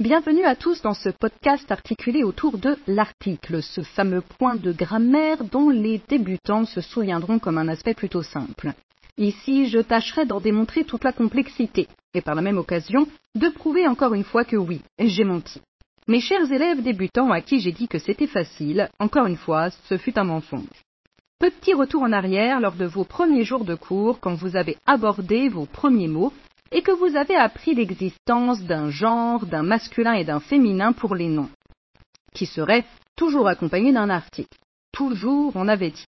Bienvenue à tous dans ce podcast articulé autour de l'article, ce fameux point de grammaire dont les débutants se souviendront comme un aspect plutôt simple. Ici, je tâcherai d'en démontrer toute la complexité, et par la même occasion, de prouver encore une fois que oui, j'ai menti. Mes chers élèves débutants à qui j'ai dit que c'était facile, encore une fois, ce fut un mensonge. Petit retour en arrière lors de vos premiers jours de cours quand vous avez abordé vos premiers mots et que vous avez appris l'existence d'un genre, d'un masculin et d'un féminin pour les noms, qui seraient toujours accompagnés d'un article. Toujours, on avait dit.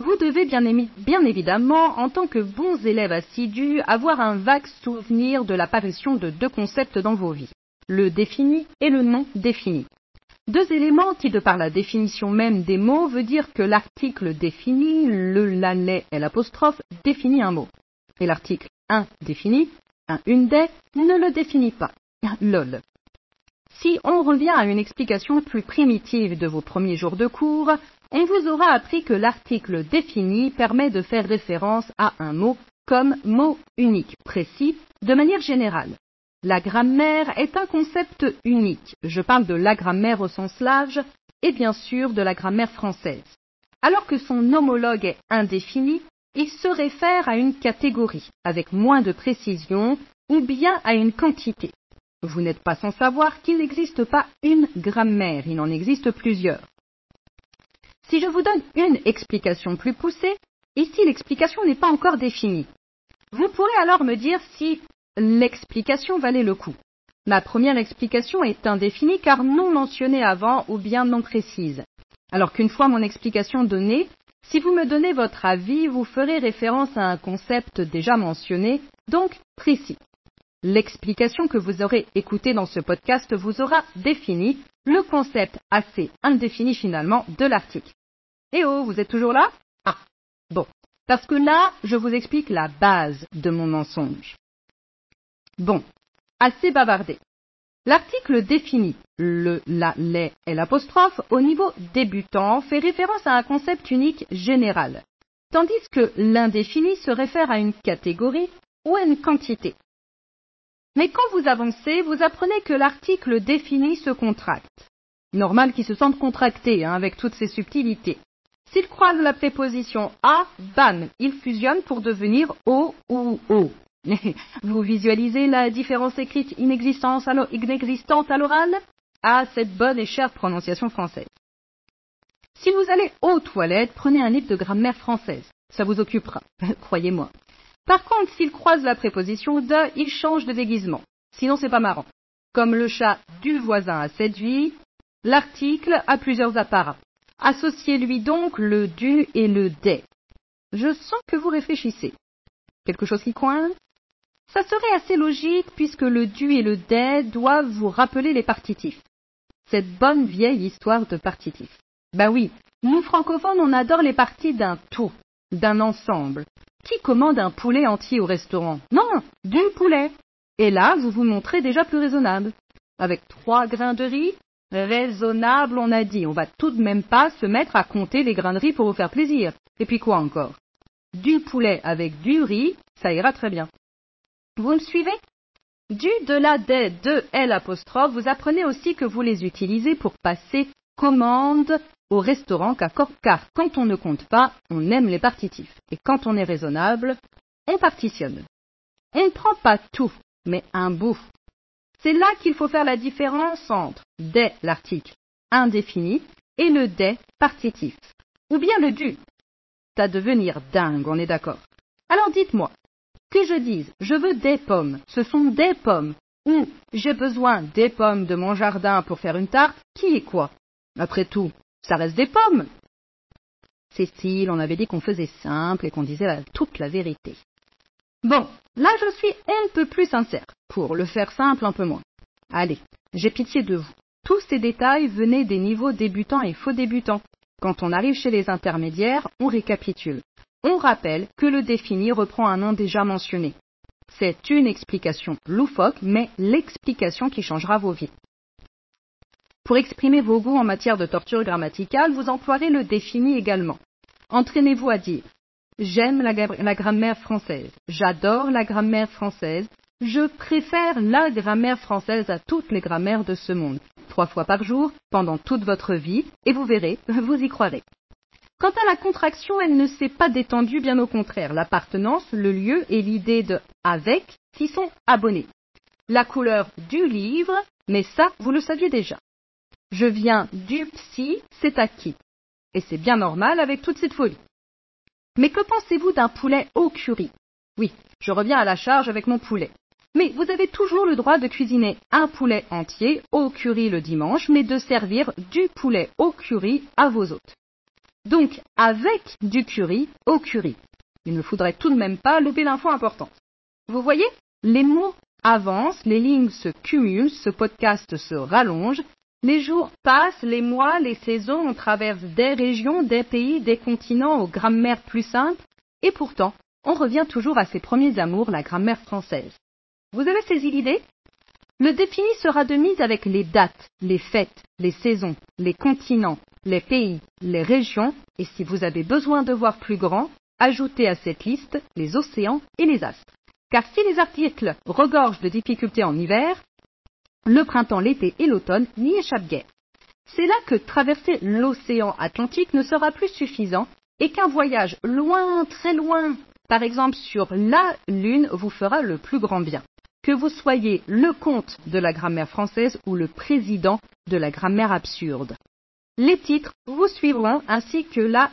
Vous devez bien, évidemment, en tant que bons élèves assidus, avoir un vague souvenir de l'apparition de deux concepts dans vos vies, le défini et le non défini. Deux éléments qui, de par la définition même des mots, veut dire que l'article défini, le lalet et l'apostrophe, définit un mot. Et l'article un défini, un des, ne le définit pas. Lol. Si on revient à une explication plus primitive de vos premiers jours de cours, on vous aura appris que l'article défini permet de faire référence à un mot comme mot unique, précis, de manière générale. La grammaire est un concept unique. Je parle de la grammaire au sens large et bien sûr de la grammaire française. Alors que son homologue est indéfini, il se réfère à une catégorie avec moins de précision ou bien à une quantité. Vous n'êtes pas sans savoir qu'il n'existe pas une grammaire, il en existe plusieurs. Si je vous donne une explication plus poussée, ici l'explication n'est pas encore définie. Vous pourrez alors me dire si l'explication valait le coup. Ma première explication est indéfinie car non mentionnée avant ou bien non précise. Alors qu'une fois mon explication donnée, si vous me donnez votre avis, vous ferez référence à un concept déjà mentionné, donc précis. L'explication que vous aurez écoutée dans ce podcast vous aura défini le concept assez indéfini finalement de l'article. Eh oh, vous êtes toujours là? Ah, bon. Parce que là, je vous explique la base de mon mensonge. Bon, assez bavardé. L'article définit le, la, les et l'apostrophe au niveau débutant fait référence à un concept unique général, tandis que l'indéfini se réfère à une catégorie ou à une quantité. Mais quand vous avancez, vous apprenez que l'article défini se contracte. Normal qu'il se sente contracté hein, avec toutes ces subtilités. S'il croise la préposition a, bam, il fusionne pour devenir o ou o. Vous visualisez la différence écrite inexistante à l'oral? À cette bonne et chère prononciation française. Si vous allez aux toilettes, prenez un livre de grammaire française. Ça vous occupera, croyez-moi. Par contre, s'il croise la préposition de, il change de déguisement. Sinon, c'est pas marrant. Comme le chat du voisin a séduit, l'article a plusieurs apparats. Associez-lui donc le du et le des. Je sens que vous réfléchissez. Quelque chose qui coince? Ça serait assez logique puisque le du et le des doivent vous rappeler les partitifs. Cette bonne vieille histoire de partitifs. Ben oui, nous francophones on adore les parties d'un tout, d'un ensemble. Qui commande un poulet entier au restaurant? Non, du poulet. Et là, vous vous montrez déjà plus raisonnable. Avec trois grains de riz Raisonnable, on a dit. On va tout de même pas se mettre à compter les grains de riz pour vous faire plaisir. Et puis quoi encore? Du poulet avec du riz, ça ira très bien. Vous me suivez? Du, de la, des, de, L apostrophe, vous apprenez aussi que vous les utilisez pour passer commande au restaurant car, car quand on ne compte pas, on aime les partitifs. Et quand on est raisonnable, on partitionne. On ne prend pas tout, mais un bout. C'est là qu'il faut faire la différence entre des l'article indéfini et le des partitif. Ou bien le du. à devenir dingue, on est d'accord. Alors dites-moi, que je dise je veux des pommes, ce sont des pommes, ou j'ai besoin des pommes de mon jardin pour faire une tarte, qui est quoi? Après tout, ça reste des pommes. Cécile, on avait dit qu'on faisait simple et qu'on disait toute la vérité. Bon, là je suis un peu plus sincère, pour le faire simple un peu moins. Allez, j'ai pitié de vous. Tous ces détails venaient des niveaux débutants et faux débutants. Quand on arrive chez les intermédiaires, on récapitule. On rappelle que le défini reprend un nom déjà mentionné. C'est une explication loufoque, mais l'explication qui changera vos vies. Pour exprimer vos goûts en matière de torture grammaticale, vous emploierez le défini également. Entraînez-vous à dire J'aime la, la, grammaire française, j'adore la grammaire française, Je préfère la grammaire française à toutes les grammaires de ce monde, trois fois par jour, pendant toute votre vie, et vous verrez, vous y croirez. Quant à la contraction, elle ne s'est pas détendue, bien au contraire. L'appartenance, le lieu et l'idée de avec qui sont abonnés. La couleur du livre, mais ça, vous le saviez déjà. Je viens du psy, c'est acquis. Et c'est bien normal avec toute cette folie. Mais que pensez-vous d'un poulet au curry? Oui, je reviens à la charge avec mon poulet. Mais vous avez toujours le droit de cuisiner un poulet entier au curry le dimanche, mais de servir du poulet au curry à vos hôtes. Donc, avec du curry au curry. Il ne faudrait tout de même pas lever l'info importante. Vous voyez, les mots avancent, les lignes se cumulent, ce podcast se rallonge, les jours passent, les mois, les saisons, on traverse des régions, des pays, des continents aux grammaires plus simples, et pourtant, on revient toujours à ses premiers amours, la grammaire française. Vous avez saisi l'idée? Le défini sera de mise avec les dates, les fêtes, les saisons, les continents, les pays, les régions, et si vous avez besoin de voir plus grand, ajoutez à cette liste les océans et les astres. Car si les articles regorgent de difficultés en hiver, le printemps, l'été et l'automne n'y échappent guère. C'est là que traverser l'océan Atlantique ne sera plus suffisant et qu'un voyage loin, très loin, par exemple sur la Lune, vous fera le plus grand bien. Que vous soyez le comte de la grammaire française ou le président de la grammaire absurde. Les titres vous suivront ainsi que la,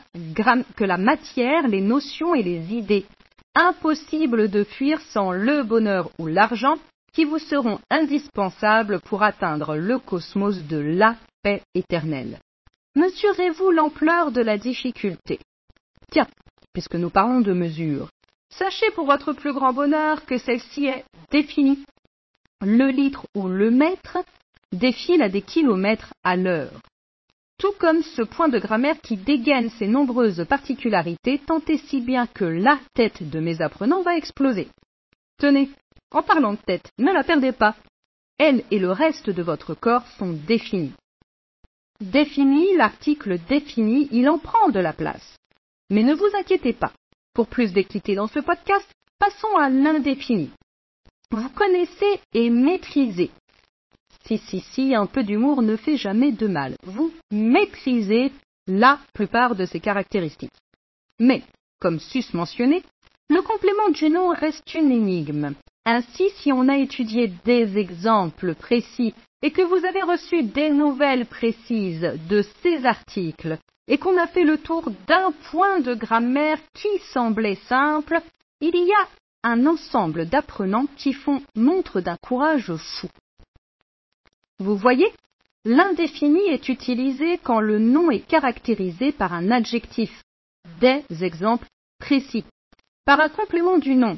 matière, les notions et les idées. Impossible de fuir sans le bonheur ou l'argent qui vous seront indispensables pour atteindre le cosmos de la paix éternelle. Mesurez-vous l'ampleur de la difficulté? Tiens, puisque nous parlons de mesure, sachez pour votre plus grand bonheur que celle-ci est définie. Le litre ou le mètre défile à des kilomètres à l'heure. Tout comme ce point de grammaire qui dégaine ses nombreuses particularités, tant et si bien que la tête de mes apprenants va exploser. Tenez, en parlant de tête, ne la perdez pas. Elle et le reste de votre corps sont définis. Défini, l'article défini, il en prend de la place. Mais ne vous inquiétez pas. Pour plus d'équité dans ce podcast, passons à l'indéfini. Vous connaissez et maîtrisez. Si, si, si, un peu d'humour ne fait jamais de mal. Vous maîtrisez la plupart de ces caractéristiques. Mais, comme sus mentionné, le complément du nom reste une énigme. Ainsi, si on a étudié des exemples précis et que vous avez reçu des nouvelles précises de ces articles et qu'on a fait le tour d'un point de grammaire qui semblait simple, il y a un ensemble d'apprenants qui font montre d'un courage fou. Vous voyez, l'indéfini est utilisé quand le nom est caractérisé par un adjectif, des exemples précis, par un complément du nom,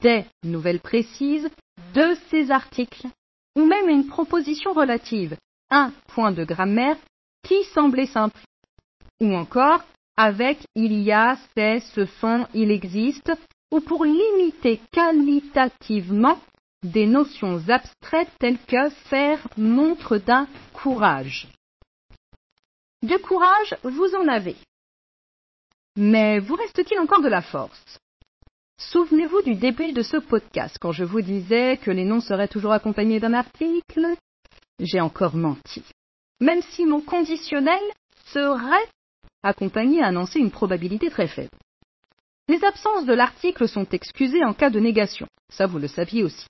des nouvelles précises de ces articles, ou même une proposition relative, un point de grammaire qui semblait simple, ou encore avec il y a, c'est, ce sont, il existe, ou pour limiter qualitativement des notions abstraites telles que faire montre d'un courage. De courage, vous en avez. Mais vous reste-t-il encore de la force? Souvenez-vous du début de ce podcast quand je vous disais que les noms seraient toujours accompagnés d'un article? J'ai encore menti. Même si mon conditionnel serait accompagné annoncer une probabilité très faible. Les absences de l'article sont excusées en cas de négation. Ça, vous le saviez aussi.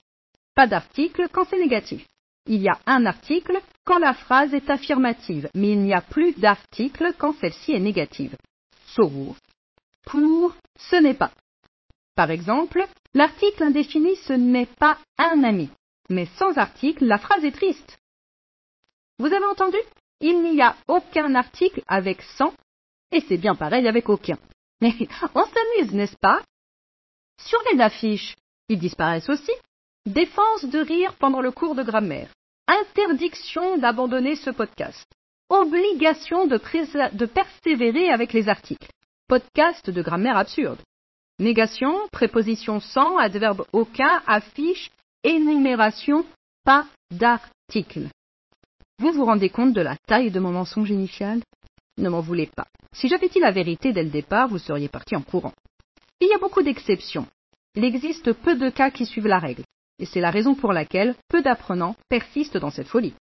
Pas d'article quand c'est négatif. Il y a un article quand la phrase est affirmative, mais il n'y a plus d'article quand celle-ci est négative. Sauf pour ce n'est pas. Par exemple, l'article indéfini ce n'est pas un ami. Mais sans article, la phrase est triste. Vous avez entendu? Il n'y a aucun article avec sans, et c'est bien pareil avec aucun. Mais on s'amuse, n'est-ce pas? Sur les affiches, ils disparaissent aussi. Défense de rire pendant le cours de grammaire. Interdiction d'abandonner ce podcast. Obligation de, persévérer avec les articles. Podcast de grammaire absurde. Négation, préposition sans, adverbe aucun, affiche, énumération, pas d'article. Vous vous rendez compte de la taille de mon mensonge initial? Ne m'en voulez pas. Si j'avais dit la vérité dès le départ, vous seriez parti en courant. Il y a beaucoup d'exceptions. Il existe peu de cas qui suivent la règle. Et c'est la raison pour laquelle peu d'apprenants persistent dans cette folie.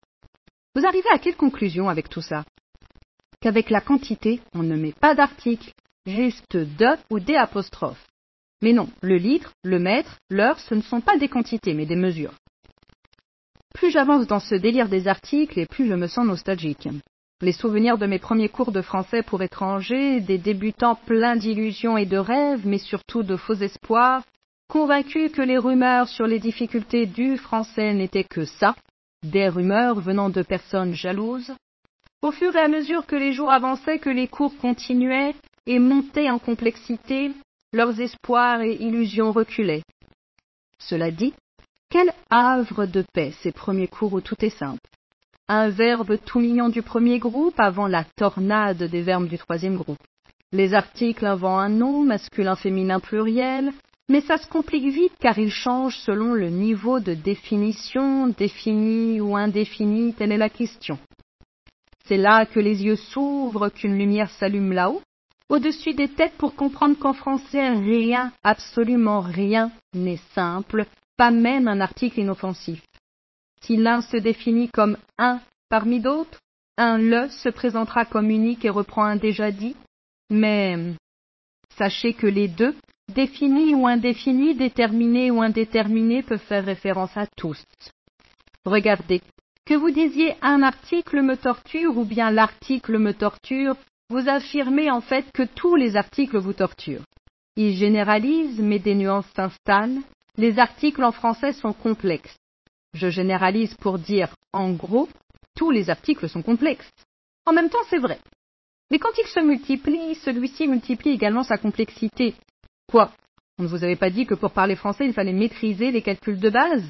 Vous arrivez à quelle conclusion avec tout ça? Qu'avec la quantité, on ne met pas d'article, juste de ou des apostrophes. Mais non, le litre, le mètre, l'heure, ce ne sont pas des quantités, mais des mesures. Plus j'avance dans ce délire des articles et plus je me sens nostalgique. Les souvenirs de mes premiers cours de français pour étrangers, des débutants pleins d'illusions et de rêves, mais surtout de faux espoirs, convaincus que les rumeurs sur les difficultés du français n'étaient que ça, des rumeurs venant de personnes jalouses. Au fur et à mesure que les jours avançaient, que les cours continuaient et montaient en complexité, leurs espoirs et illusions reculaient. Cela dit, quel havre de paix ces premiers cours où tout est simple. Un verbe tout mignon du premier groupe avant la tornade des verbes du troisième groupe. Les articles avant un nom, masculin, féminin, pluriel, mais ça se complique vite car ils changent selon le niveau de définition, défini ou indéfini, telle est la question. C'est là que les yeux s'ouvrent, qu'une lumière s'allume là-haut, au-dessus des têtes pour comprendre qu'en français rien, absolument rien n'est simple, pas même un article inoffensif. Si l'un se définit comme un parmi d'autres, un le se présentera comme unique et reprend un déjà dit, mais sachez que les deux, définis ou indéfinis, déterminés ou indéterminés, peuvent faire référence à tous. Regardez, que vous disiez un article me torture ou bien l'article me torture, vous affirmez en fait que tous les articles vous torturent. Ils généralisent, mais des nuances s'installent. Les articles en français sont complexes. Je généralise pour dire, en gros, tous les articles sont complexes. En même temps, c'est vrai. Mais quand ils se multiplient, celui-ci multiplie également sa complexité. Quoi? On ne vous avait pas dit que pour parler français, il fallait maîtriser les calculs de base?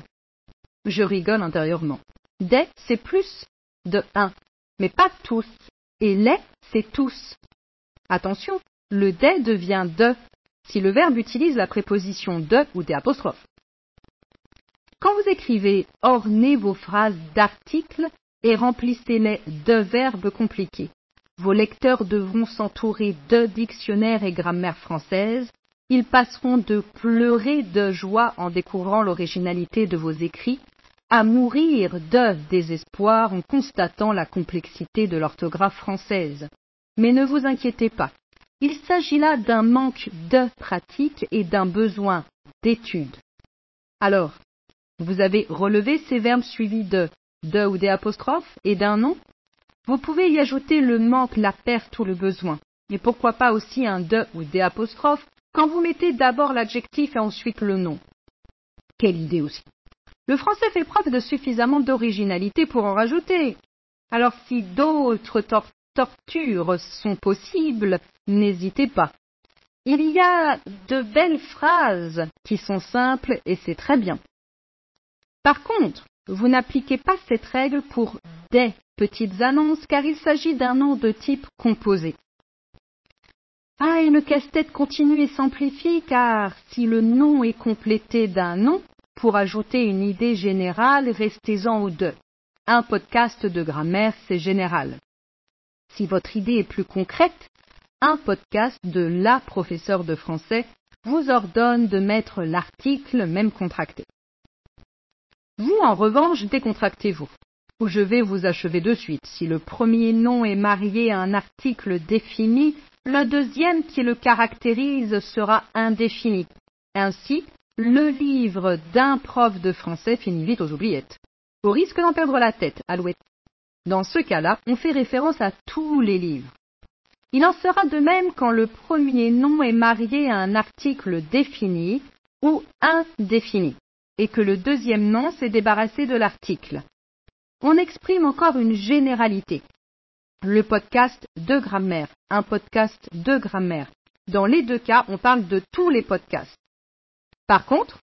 Je rigole intérieurement. Des, c'est plus de un, mais pas tous et les, c'est tous. Attention, le des devient de si le verbe utilise la préposition de ou des apostrophes. Quand vous écrivez, ornez vos phrases d'articles et remplissez-les de verbes compliqués. Vos lecteurs devront s'entourer de dictionnaires et grammaire française. Ils passeront de pleurer de joie en découvrant l'originalité de vos écrits à mourir de désespoir en constatant la complexité de l'orthographe française. Mais ne vous inquiétez pas, il s'agit là d'un manque de pratique et d'un besoin d'étude. Alors, vous avez relevé ces verbes suivis de de ou des apostrophes et d'un nom? Vous pouvez y ajouter le manque, la perte ou le besoin. Et pourquoi pas aussi un de ou des apostrophes quand vous mettez d'abord l'adjectif et ensuite le nom Quelle idée aussi le français fait preuve de suffisamment d'originalité pour en rajouter. Alors si d'autres tortures sont possibles, n'hésitez pas. Il y a de belles phrases qui sont simples et c'est très bien. Par contre, vous n'appliquez pas cette règle pour des petites annonces car il s'agit d'un nom de type composé. Ah, et le casse-tête continue et s'amplifie car si le nom est complété d'un nom, pour ajouter une idée générale, restez-en aux deux. Un podcast de grammaire, c'est général. Si votre idée est plus concrète, un podcast de la professeure de français vous ordonne de mettre l'article même contracté. Vous, en revanche, décontractez-vous. Ou je vais vous achever de suite. Si le premier nom est marié à un article défini, le deuxième qui le caractérise sera indéfini. Ainsi, le livre d'un prof de français finit vite aux oubliettes. Au risque d'en perdre la tête, Alouette. Dans ce cas-là, on fait référence à tous les livres. Il en sera de même quand le premier nom est marié à un article défini ou indéfini, et que le deuxième nom s'est débarrassé de l'article. On exprime encore une généralité. Le podcast de grammaire, un podcast de grammaire. Dans les deux cas, on parle de tous les podcasts. Par contre,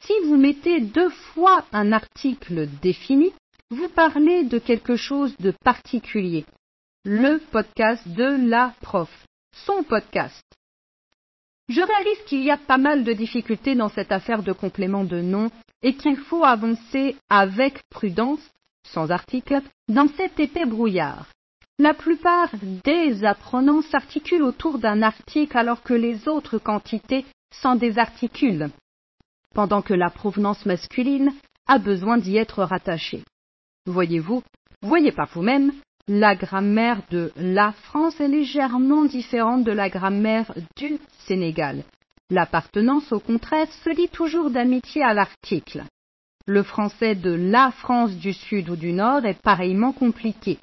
si vous mettez deux fois un article défini, vous parlez de quelque chose de particulier. Le podcast de la prof. Son podcast. Je réalise qu'il y a pas mal de difficultés dans cette affaire de complément de nom et qu'il faut avancer avec prudence, sans article, dans cet épais brouillard. La plupart des apprenants s'articulent autour d'un article alors que les autres quantités s'en désarticulent. pendant que la provenance masculine a besoin d'y être rattachée. Voyez-vous, voyez par vous-même, la grammaire de la France est légèrement différente de la grammaire du Sénégal. L'appartenance, au contraire, se lie toujours d'amitié à l'article. Le français de la France du Sud ou du Nord est pareillement compliqué.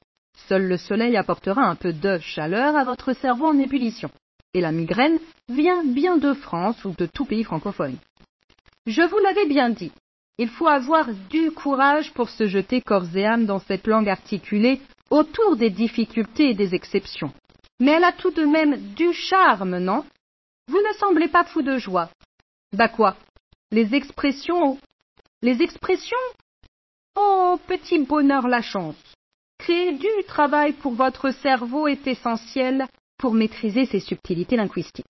Seul le soleil apportera un peu de chaleur à votre cerveau en ébullition. Et la migraine vient bien de France ou de tout pays francophone. Je vous l'avais bien dit, il faut avoir du courage pour se jeter corps et âme dans cette langue articulée autour des difficultés et des exceptions. Mais elle a tout de même du charme, non? Vous ne semblez pas fou de joie. Bah quoi? Les expressions. Les expressions? Oh, petit bonheur la chance. Créer du travail pour votre cerveau est essentiel pour maîtriser ses subtilités linguistiques.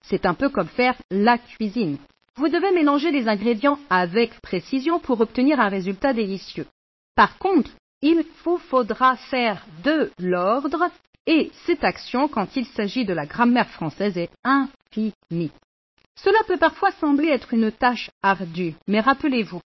C'est un peu comme faire la cuisine. Vous devez mélanger les ingrédients avec précision pour obtenir un résultat délicieux. Par contre, il vous faudra faire de l'ordre et cette action, quand il s'agit de la grammaire française, est infinie. Cela peut parfois sembler être une tâche ardue, mais rappelez-vous,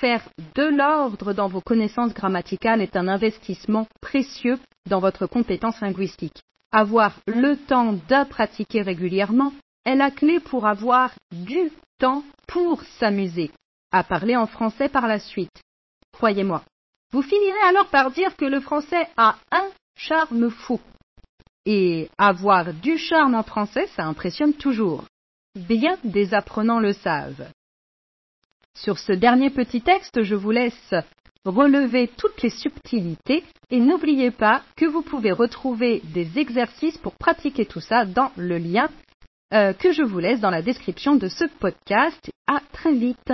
faire de l'ordre dans vos connaissances grammaticales est un investissement précieux dans votre compétence linguistique. Avoir le temps de pratiquer régulièrement est la clé pour avoir du temps pour s'amuser, à parler en français par la suite. Croyez-moi, vous finirez alors par dire que le français a un charme fou. Et avoir du charme en français, ça impressionne toujours. Bien des apprenants le savent. Sur ce dernier petit texte, je vous laisse relever toutes les subtilités et n'oubliez pas que vous pouvez retrouver des exercices pour pratiquer tout ça dans le lien euh, que je vous laisse dans la description de ce podcast. À très vite.